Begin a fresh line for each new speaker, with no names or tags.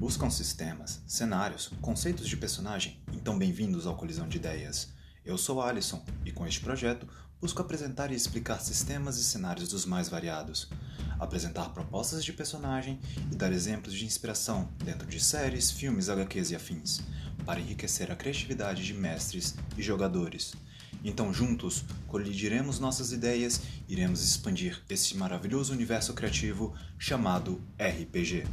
Buscam sistemas, cenários, conceitos de personagem? Então bem-vindos ao Colisão de Ideias. Eu sou Alisson e com este projeto busco apresentar e explicar sistemas e cenários dos mais variados, apresentar propostas de personagem e dar exemplos de inspiração dentro de séries, filmes, HQs e afins, para enriquecer a criatividade de mestres e jogadores. Então, juntos, colidiremos nossas ideias e iremos expandir esse maravilhoso universo criativo chamado RPG.